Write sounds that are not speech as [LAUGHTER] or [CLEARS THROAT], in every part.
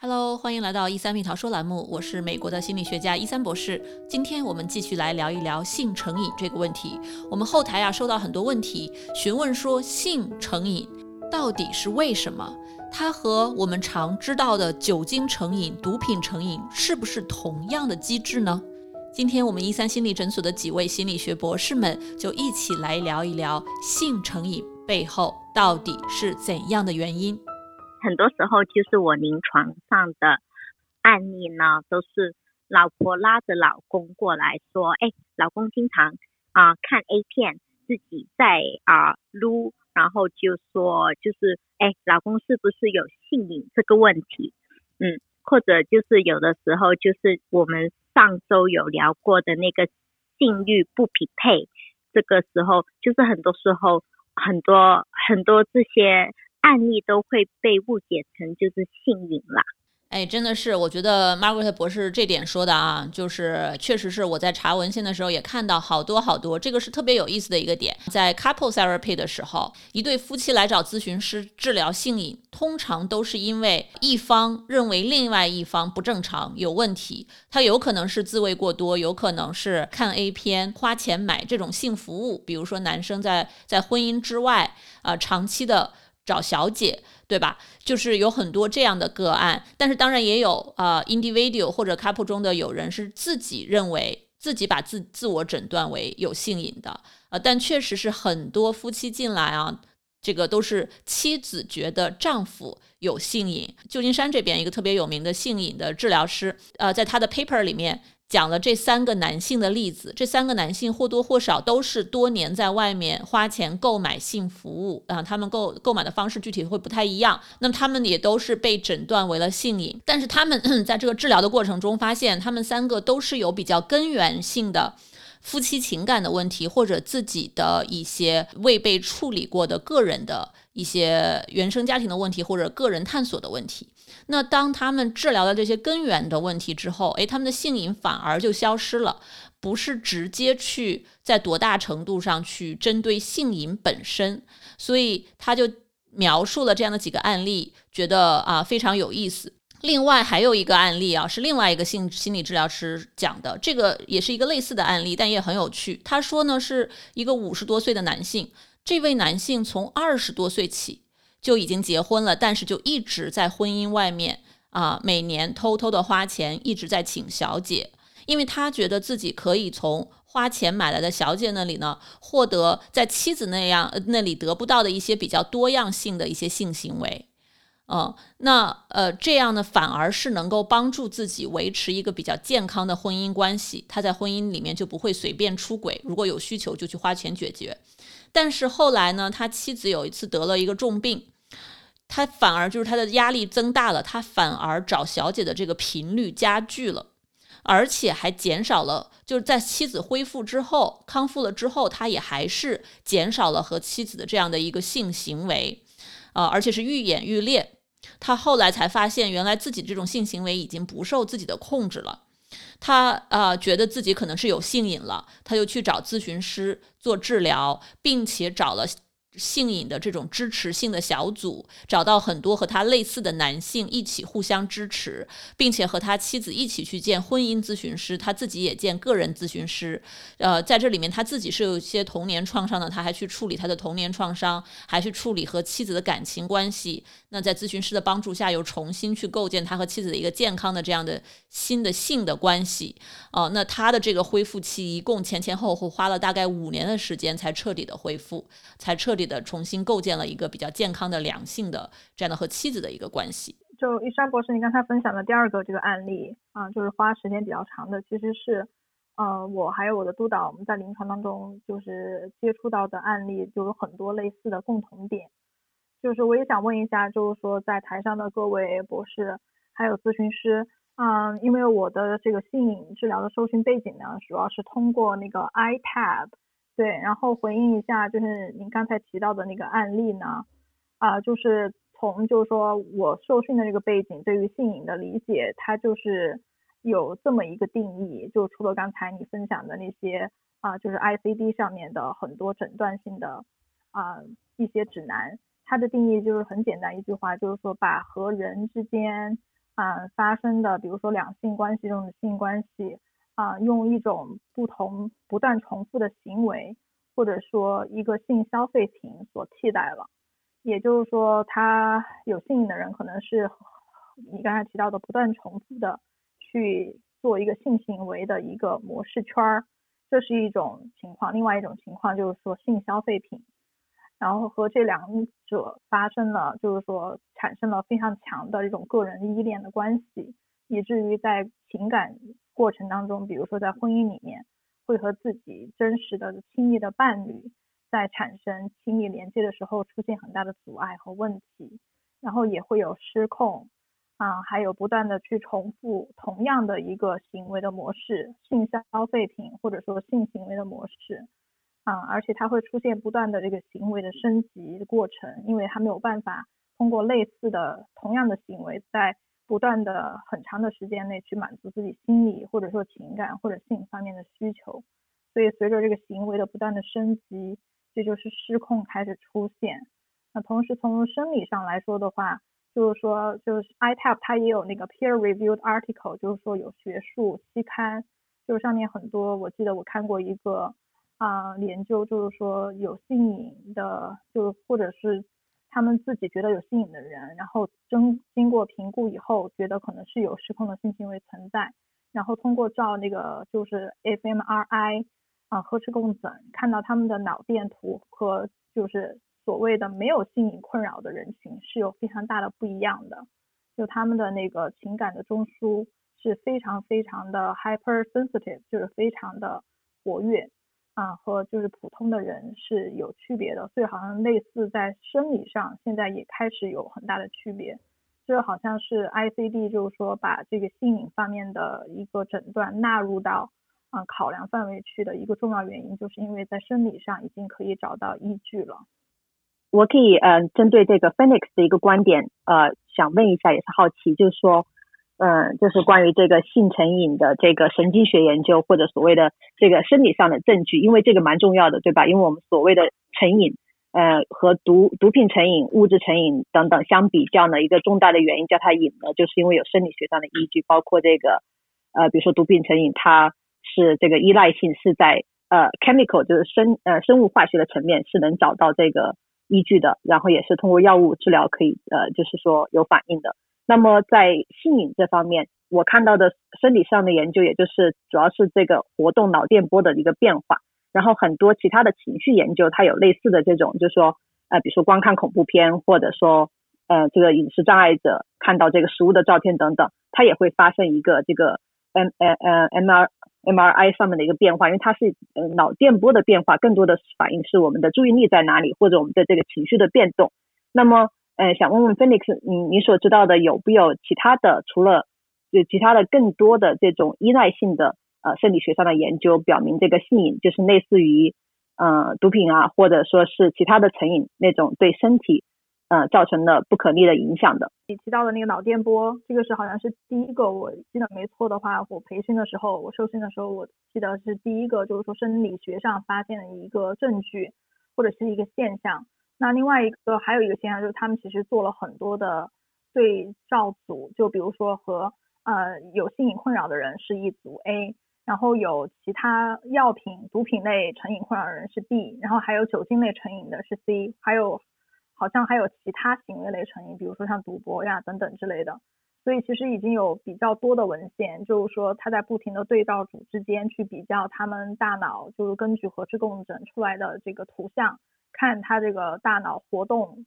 Hello，欢迎来到一三蜜桃说栏目，我是美国的心理学家一三博士。今天我们继续来聊一聊性成瘾这个问题。我们后台啊收到很多问题，询问说性成瘾到底是为什么？它和我们常知道的酒精成瘾、毒品成瘾是不是同样的机制呢？今天我们一三心理诊所的几位心理学博士们就一起来聊一聊性成瘾背后到底是怎样的原因。很多时候，就是我临床上的案例呢，都是老婆拉着老公过来说：“哎，老公经常啊看 A 片，自己在啊撸，然后就说就是哎，老公是不是有性瘾这个问题？嗯，或者就是有的时候就是我们上周有聊过的那个性欲不匹配，这个时候就是很多时候很多很多这些。”案例都会被误解成就是性瘾啦。哎，真的是，我觉得 Margaret 博士这点说的啊，就是确实是我在查文献的时候也看到好多好多，这个是特别有意思的一个点。在 couple therapy 的时候，一对夫妻来找咨询师治疗性瘾，通常都是因为一方认为另外一方不正常、有问题，他有可能是自慰过多，有可能是看 A 片、花钱买这种性服务，比如说男生在在婚姻之外啊长期的。找小姐，对吧？就是有很多这样的个案，但是当然也有啊，individual 或者 couple 中的有人是自己认为自己把自自我诊断为有性瘾的呃，但确实是很多夫妻进来啊，这个都是妻子觉得丈夫有性瘾。旧金山这边一个特别有名的性瘾的治疗师，呃，在他的 paper 里面。讲了这三个男性的例子，这三个男性或多或少都是多年在外面花钱购买性服务啊，他们购购买的方式具体会不太一样。那么他们也都是被诊断为了性瘾，但是他们 [CLEARS THROAT] 在这个治疗的过程中发现，他们三个都是有比较根源性的夫妻情感的问题，或者自己的一些未被处理过的个人的一些原生家庭的问题，或者个人探索的问题。那当他们治疗了这些根源的问题之后，诶，他们的性瘾反而就消失了，不是直接去在多大程度上去针对性瘾本身，所以他就描述了这样的几个案例，觉得啊非常有意思。另外还有一个案例啊，是另外一个性心理治疗师讲的，这个也是一个类似的案例，但也很有趣。他说呢，是一个五十多岁的男性，这位男性从二十多岁起。就已经结婚了，但是就一直在婚姻外面啊，每年偷偷的花钱，一直在请小姐，因为他觉得自己可以从花钱买来的小姐那里呢，获得在妻子那样那里得不到的一些比较多样性的一些性行为，嗯，那呃这样呢，反而是能够帮助自己维持一个比较健康的婚姻关系，他在婚姻里面就不会随便出轨，如果有需求就去花钱解决。但是后来呢，他妻子有一次得了一个重病，他反而就是他的压力增大了，他反而找小姐的这个频率加剧了，而且还减少了，就是在妻子恢复之后、康复了之后，他也还是减少了和妻子的这样的一个性行为，啊，而且是愈演愈烈。他后来才发现，原来自己这种性行为已经不受自己的控制了。他啊，觉得自己可能是有性瘾了，他就去找咨询师做治疗，并且找了。性瘾的这种支持性的小组，找到很多和他类似的男性一起互相支持，并且和他妻子一起去见婚姻咨询师，他自己也见个人咨询师。呃，在这里面他自己是有一些童年创伤的，他还去处理他的童年创伤，还去处理和妻子的感情关系。那在咨询师的帮助下，又重新去构建他和妻子的一个健康的这样的新的性的关系。哦，那他的这个恢复期一共前前后后花了大概五年的时间才彻底的恢复，才彻底。的重新构建了一个比较健康的良性的这样的和妻子的一个关系。就一山博士，你刚才分享的第二个这个案例啊，就是花时间比较长的，其实是，呃，我还有我的督导，我们在临床当中就是接触到的案例，就有很多类似的共同点。就是我也想问一下，就是说在台上的各位博士还有咨询师，嗯，因为我的这个性瘾治疗的受训背景呢，主要是通过那个 iTab。对，然后回应一下，就是您刚才提到的那个案例呢，啊，就是从就是说我受训的这个背景，对于性瘾的理解，它就是有这么一个定义，就除了刚才你分享的那些啊，就是 ICD 上面的很多诊断性的啊一些指南，它的定义就是很简单一句话，就是说把和人之间啊发生的，比如说两性关系中的性关系。啊，用一种不同、不断重复的行为，或者说一个性消费品所替代了。也就是说，他有性瘾的人，可能是你刚才提到的不断重复的去做一个性行为的一个模式圈儿，这是一种情况。另外一种情况就是说性消费品，然后和这两者发生了，就是说产生了非常强的这种个人依恋的关系，以至于在情感。过程当中，比如说在婚姻里面，会和自己真实的亲密的伴侣在产生亲密连接的时候，出现很大的阻碍和问题，然后也会有失控啊，还有不断的去重复同样的一个行为的模式，性消费品或者说性行为的模式啊，而且它会出现不断的这个行为的升级的过程，因为它没有办法通过类似的同样的行为在。不断的很长的时间内去满足自己心理或者说情感或者性方面的需求，所以随着这个行为的不断的升级，这就是失控开始出现。那同时从生理上来说的话，就是说就是 iTap 它也有那个 peer reviewed article，就是说有学术期刊，就是上面很多我记得我看过一个啊研究，就是说有性瘾的，就或者是。他们自己觉得有性瘾的人，然后经经过评估以后，觉得可能是有失控的性行为存在，然后通过照那个就是 fMRI 啊核磁共振，看到他们的脑电图和就是所谓的没有性瘾困扰的人群是有非常大的不一样的，就他们的那个情感的中枢是非常非常的 hypersensitive，就是非常的活跃。啊，和就是普通的人是有区别的，所以好像类似在生理上现在也开始有很大的区别。这好像是 ICD 就是说把这个性瘾方面的一个诊断纳入到啊考量范围去的一个重要原因，就是因为在生理上已经可以找到依据了。我可以嗯针对这个 Phoenix 的一个观点呃想问一下，也是好奇，就是说。嗯，就是关于这个性成瘾的这个神经学研究，或者所谓的这个生理上的证据，因为这个蛮重要的，对吧？因为我们所谓的成瘾，呃，和毒毒品成瘾、物质成瘾等等相比较呢，一个重大的原因叫它瘾呢，就是因为有生理学上的依据，包括这个，呃，比如说毒品成瘾，它是这个依赖性是在呃 chemical 就是生呃生物化学的层面是能找到这个依据的，然后也是通过药物治疗可以呃就是说有反应的。那么在性瘾这方面，我看到的生理上的研究，也就是主要是这个活动脑电波的一个变化。然后很多其他的情绪研究，它有类似的这种，就是说，呃，比如说光看恐怖片，或者说，呃，这个饮食障碍者看到这个食物的照片等等，它也会发生一个这个 M 呃呃 M R M R I 上面的一个变化，因为它是呃脑电波的变化，更多的反映是我们的注意力在哪里，或者我们的这个情绪的变动。那么呃，想问问 Phoenix，你你所知道的有没有其他的，除了有其他的更多的这种依赖性的呃生理学上的研究，表明这个性瘾就是类似于呃毒品啊，或者说是其他的成瘾那种对身体呃造成的不可逆的影响的？你提到的那个脑电波，这个是好像是第一个，我记得没错的话，我培训的时候，我受训的时候，我记得是第一个，就是说生理学上发现的一个证据或者是一个现象。那另外一个还有一个现象就是，他们其实做了很多的对照组，就比如说和呃有性瘾困扰的人是一组 A，然后有其他药品、毒品类成瘾困扰的人是 B，然后还有酒精类成瘾的是 C，还有好像还有其他行为类成瘾，比如说像赌博呀等等之类的。所以其实已经有比较多的文献，就是说他在不停的对照组之间去比较他们大脑，就是根据核磁共振出来的这个图像。看他这个大脑活动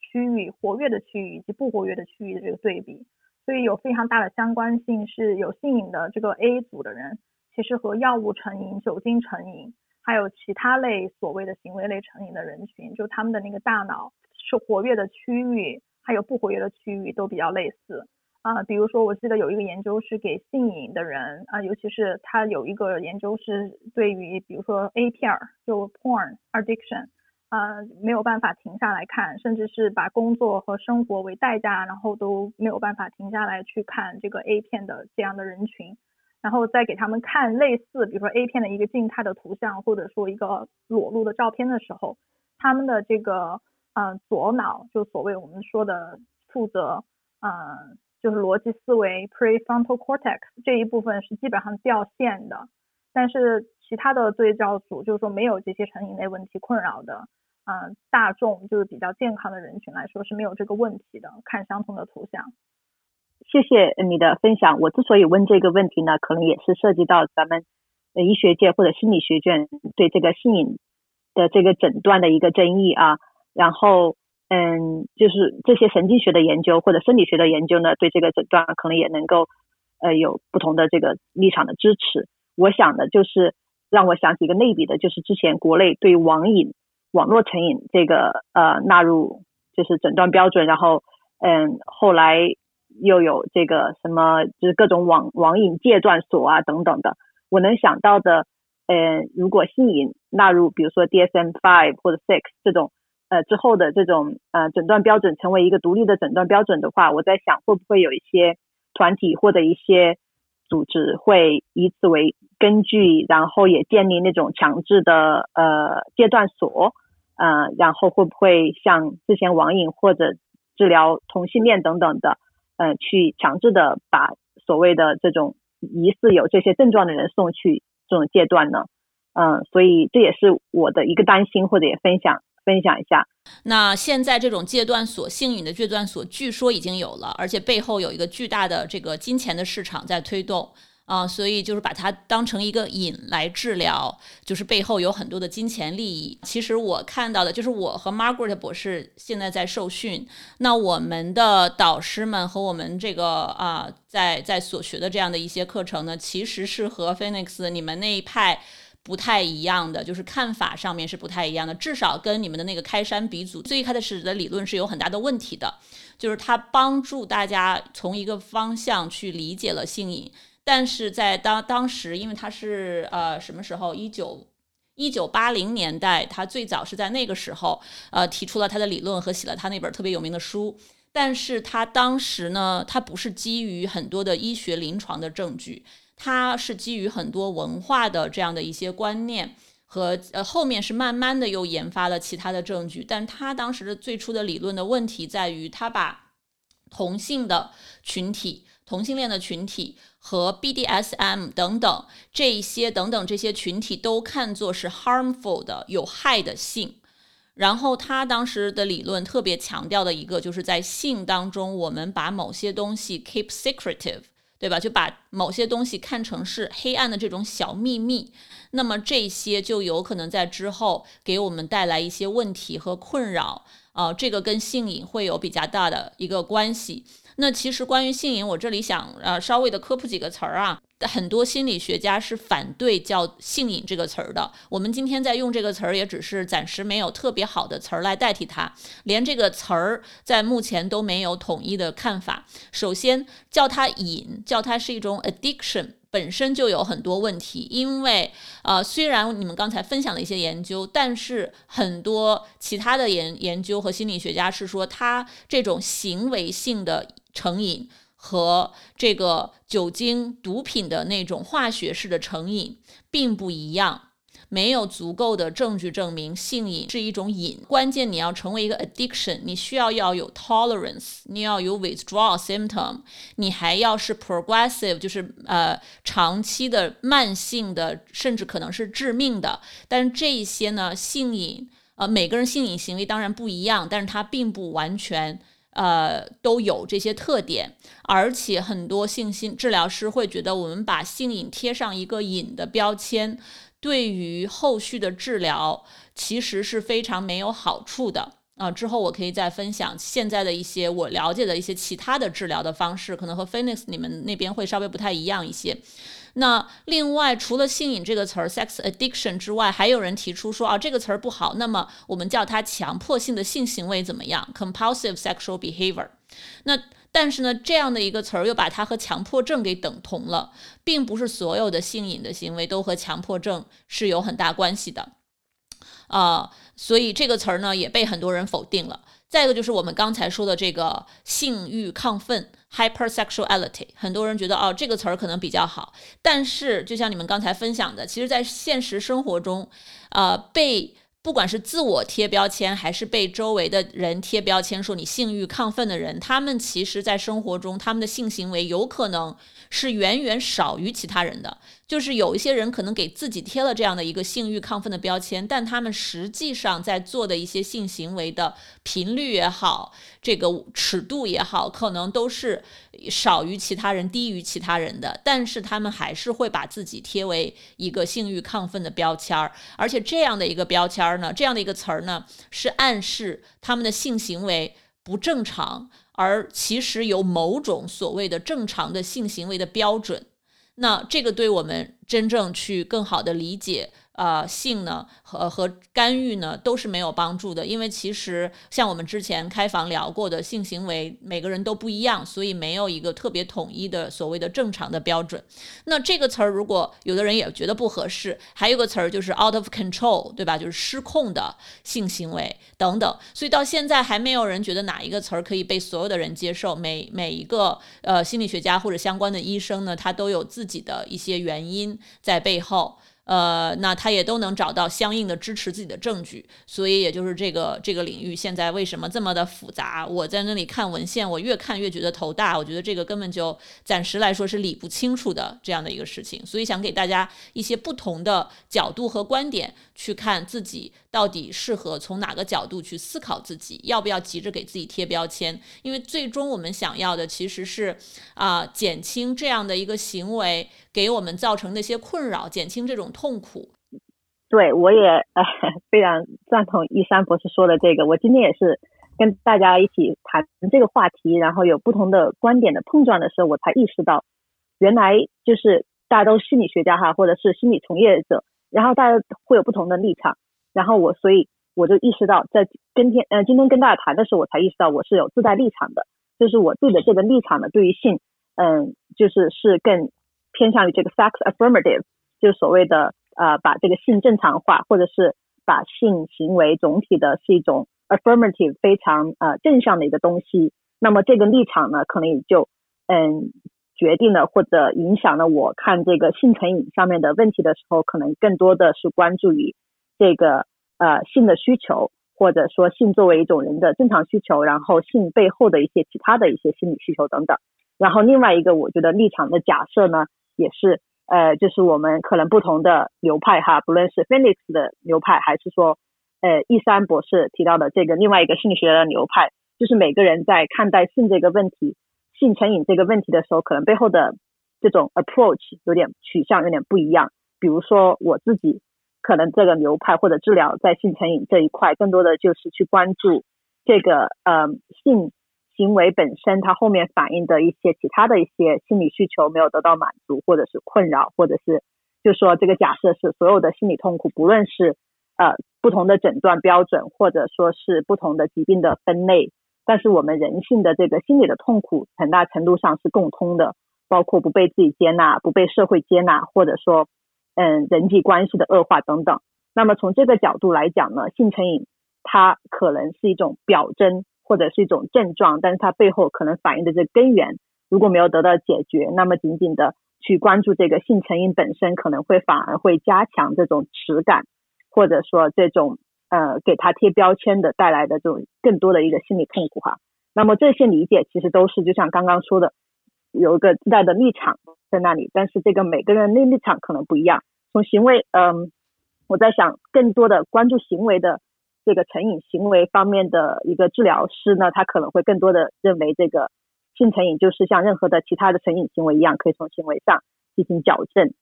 区域、活跃的区域以及不活跃的区域的这个对比，所以有非常大的相关性。是有性瘾的这个 A 组的人，其实和药物成瘾、酒精成瘾，还有其他类所谓的行为类成瘾的人群，就他们的那个大脑是活跃的区域，还有不活跃的区域都比较类似。啊，比如说我记得有一个研究是给性瘾的人啊，尤其是他有一个研究是对于比如说 A 片儿就 porn addiction。呃，没有办法停下来看，甚至是把工作和生活为代价，然后都没有办法停下来去看这个 A 片的这样的人群，然后再给他们看类似，比如说 A 片的一个静态的图像，或者说一个裸露的照片的时候，他们的这个呃左脑，就所谓我们说的负责呃就是逻辑思维 prefrontal cortex 这一部分是基本上掉线的，但是其他的对照组就是说没有这些成瘾类问题困扰的。嗯，大众就是比较健康的人群来说是没有这个问题的。看相同的图像，谢谢你的分享。我之所以问这个问题呢，可能也是涉及到咱们医学界或者心理学界对这个性瘾的这个诊断的一个争议啊。然后，嗯，就是这些神经学的研究或者生理学的研究呢，对这个诊断可能也能够呃有不同的这个立场的支持。我想的就是让我想起一个类比的，就是之前国内对网瘾。网络成瘾这个呃纳入就是诊断标准，然后嗯后来又有这个什么就是各种网网瘾戒断所啊等等的，我能想到的呃如果性瘾纳入比如说 DSM five 或者 six 这种呃之后的这种呃诊断标准成为一个独立的诊断标准的话，我在想会不会有一些团体或者一些组织会以此为根据，然后也建立那种强制的呃戒断所。呃，然后会不会像之前网瘾或者治疗同性恋等等的，呃，去强制的把所谓的这种疑似有这些症状的人送去这种戒断呢？嗯，所以这也是我的一个担心，或者也分享分享一下。那现在这种戒断所、性瘾的戒断所，据说已经有了，而且背后有一个巨大的这个金钱的市场在推动。啊，所以就是把它当成一个瘾来治疗，就是背后有很多的金钱利益。其实我看到的就是我和 Margaret 博士现在在受训，那我们的导师们和我们这个啊，在在所学的这样的一些课程呢，其实是和 Phoenix 你们那一派不太一样的，就是看法上面是不太一样的，至少跟你们的那个开山鼻祖最开始的理论是有很大的问题的，就是它帮助大家从一个方向去理解了性瘾。但是在当当时，因为他是呃什么时候？一九一九八零年代，他最早是在那个时候呃提出了他的理论和写了他那本特别有名的书。但是他当时呢，他不是基于很多的医学临床的证据，他是基于很多文化的这样的一些观念和呃后面是慢慢的又研发了其他的证据。但他当时的最初的理论的问题在于，他把同性的群体。同性恋的群体和 BDSM 等等这一些等等这些群体都看作是 harmful 的有害的性，然后他当时的理论特别强调的一个就是在性当中，我们把某些东西 keep secretive，对吧？就把某些东西看成是黑暗的这种小秘密，那么这些就有可能在之后给我们带来一些问题和困扰啊，这个跟性瘾会有比较大的一个关系。那其实关于性瘾，我这里想呃稍微的科普几个词儿啊。很多心理学家是反对叫性瘾这个词儿的。我们今天在用这个词儿，也只是暂时没有特别好的词儿来代替它。连这个词儿在目前都没有统一的看法。首先叫它瘾，叫它是一种 addiction。本身就有很多问题，因为呃，虽然你们刚才分享了一些研究，但是很多其他的研研究和心理学家是说，它这种行为性的成瘾和这个酒精、毒品的那种化学式的成瘾并不一样。没有足够的证据证明性瘾是一种瘾，关键你要成为一个 addiction，你需要要有 tolerance，你要有 withdrawal symptom，你还要是 progressive，就是呃长期的慢性的，甚至可能是致命的。但是这些呢，性瘾呃每个人性瘾行为当然不一样，但是它并不完全呃都有这些特点，而且很多性心治疗师会觉得我们把性瘾贴上一个瘾的标签。对于后续的治疗，其实是非常没有好处的啊。之后我可以再分享现在的一些我了解的一些其他的治疗的方式，可能和 Phoenix 你们那边会稍微不太一样一些。那另外，除了性瘾这个词儿 （sex addiction） 之外，还有人提出说啊，这个词儿不好，那么我们叫它强迫性的性行为怎么样？compulsive sexual behavior。那但是呢，这样的一个词儿又把它和强迫症给等同了，并不是所有的性瘾的行为都和强迫症是有很大关系的，啊，所以这个词儿呢也被很多人否定了。再一个就是我们刚才说的这个性欲亢奋 （hypersexuality），很多人觉得哦这个词儿可能比较好，但是就像你们刚才分享的，其实在现实生活中，呃被。不管是自我贴标签，还是被周围的人贴标签，说你性欲亢奋的人，他们其实在生活中，他们的性行为有可能是远远少于其他人的。就是有一些人可能给自己贴了这样的一个性欲亢奋的标签，但他们实际上在做的一些性行为的频率也好，这个尺度也好，可能都是少于其他人、低于其他人的。但是他们还是会把自己贴为一个性欲亢奋的标签儿，而且这样的一个标签儿呢，这样的一个词儿呢，是暗示他们的性行为不正常，而其实有某种所谓的正常的性行为的标准。那这个对我们真正去更好的理解。呃，性呢和和干预呢都是没有帮助的，因为其实像我们之前开房聊过的，性行为每个人都不一样，所以没有一个特别统一的所谓的正常的标准。那这个词儿，如果有的人也觉得不合适，还有个词儿就是 out of control，对吧？就是失控的性行为等等。所以到现在还没有人觉得哪一个词儿可以被所有的人接受。每每一个呃心理学家或者相关的医生呢，他都有自己的一些原因在背后。呃，那他也都能找到相应的支持自己的证据，所以也就是这个这个领域现在为什么这么的复杂？我在那里看文献，我越看越觉得头大。我觉得这个根本就暂时来说是理不清楚的这样的一个事情，所以想给大家一些不同的角度和观点去看自己到底适合从哪个角度去思考自己，要不要急着给自己贴标签？因为最终我们想要的其实是啊，减轻这样的一个行为。给我们造成那些困扰，减轻这种痛苦。对，我也呃非常赞同一山博士说的这个。我今天也是跟大家一起谈这个话题，然后有不同的观点的碰撞的时候，我才意识到，原来就是大家都心理学家哈，或者是心理从业者，然后大家会有不同的立场。然后我所以我就意识到，在跟天呃今天跟大家谈的时候，我才意识到我是有自带立场的，就是我自己的这个立场呢，对于性，嗯，就是是更。偏向于这个 sex affirmative，就所谓的呃把这个性正常化，或者是把性行为总体的是一种 affirmative 非常呃正向的一个东西。那么这个立场呢，可能也就嗯决定了或者影响了我看这个性成瘾上面的问题的时候，可能更多的是关注于这个呃性的需求，或者说性作为一种人的正常需求，然后性背后的一些其他的一些心理需求等等。然后另外一个我觉得立场的假设呢。也是，呃，就是我们可能不同的流派哈，不论是 Phoenix 的流派，还是说，呃，一三博士提到的这个另外一个心理学的流派，就是每个人在看待性这个问题、性成瘾这个问题的时候，可能背后的这种 approach 有点取向有点不一样。比如说我自己，可能这个流派或者治疗在性成瘾这一块，更多的就是去关注这个呃性。行为本身，它后面反映的一些其他的一些心理需求没有得到满足，或者是困扰，或者是就说这个假设是所有的心理痛苦，不论是呃不同的诊断标准，或者说是不同的疾病的分类，但是我们人性的这个心理的痛苦，很大程度上是共通的，包括不被自己接纳、不被社会接纳，或者说嗯人际关系的恶化等等。那么从这个角度来讲呢，性成瘾它可能是一种表征。或者是一种症状，但是它背后可能反映的这根源如果没有得到解决，那么仅仅的去关注这个性成瘾本身，可能会反而会加强这种耻感，或者说这种呃给他贴标签的带来的这种更多的一个心理痛苦哈。那么这些理解其实都是就像刚刚说的，有一个自带的立场在那里，但是这个每个人的立场可能不一样。从行为，嗯，我在想更多的关注行为的。这个成瘾行为方面的一个治疗师呢，他可能会更多的认为这个性成瘾就是像任何的其他的成瘾行为一样，可以从行为上进行矫正。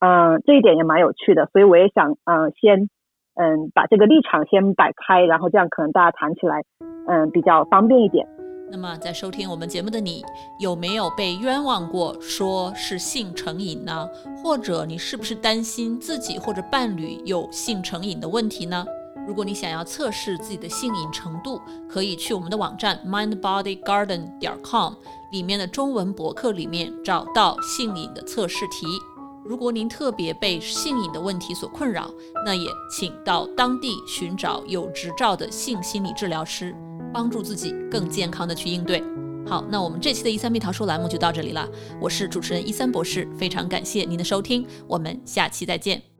嗯，这一点也蛮有趣的，所以我也想嗯先嗯把这个立场先摆开，然后这样可能大家谈起来嗯比较方便一点。那么，在收听我们节目的你，有没有被冤枉过，说是性成瘾呢？或者你是不是担心自己或者伴侣有性成瘾的问题呢？如果你想要测试自己的性瘾程度，可以去我们的网站 mindbodygarden 点 com 里面的中文博客里面找到性瘾的测试题。如果您特别被性瘾的问题所困扰，那也请到当地寻找有执照的性心理治疗师，帮助自己更健康的去应对。好，那我们这期的一三蜜桃说栏目就到这里了。我是主持人一三博士，非常感谢您的收听，我们下期再见。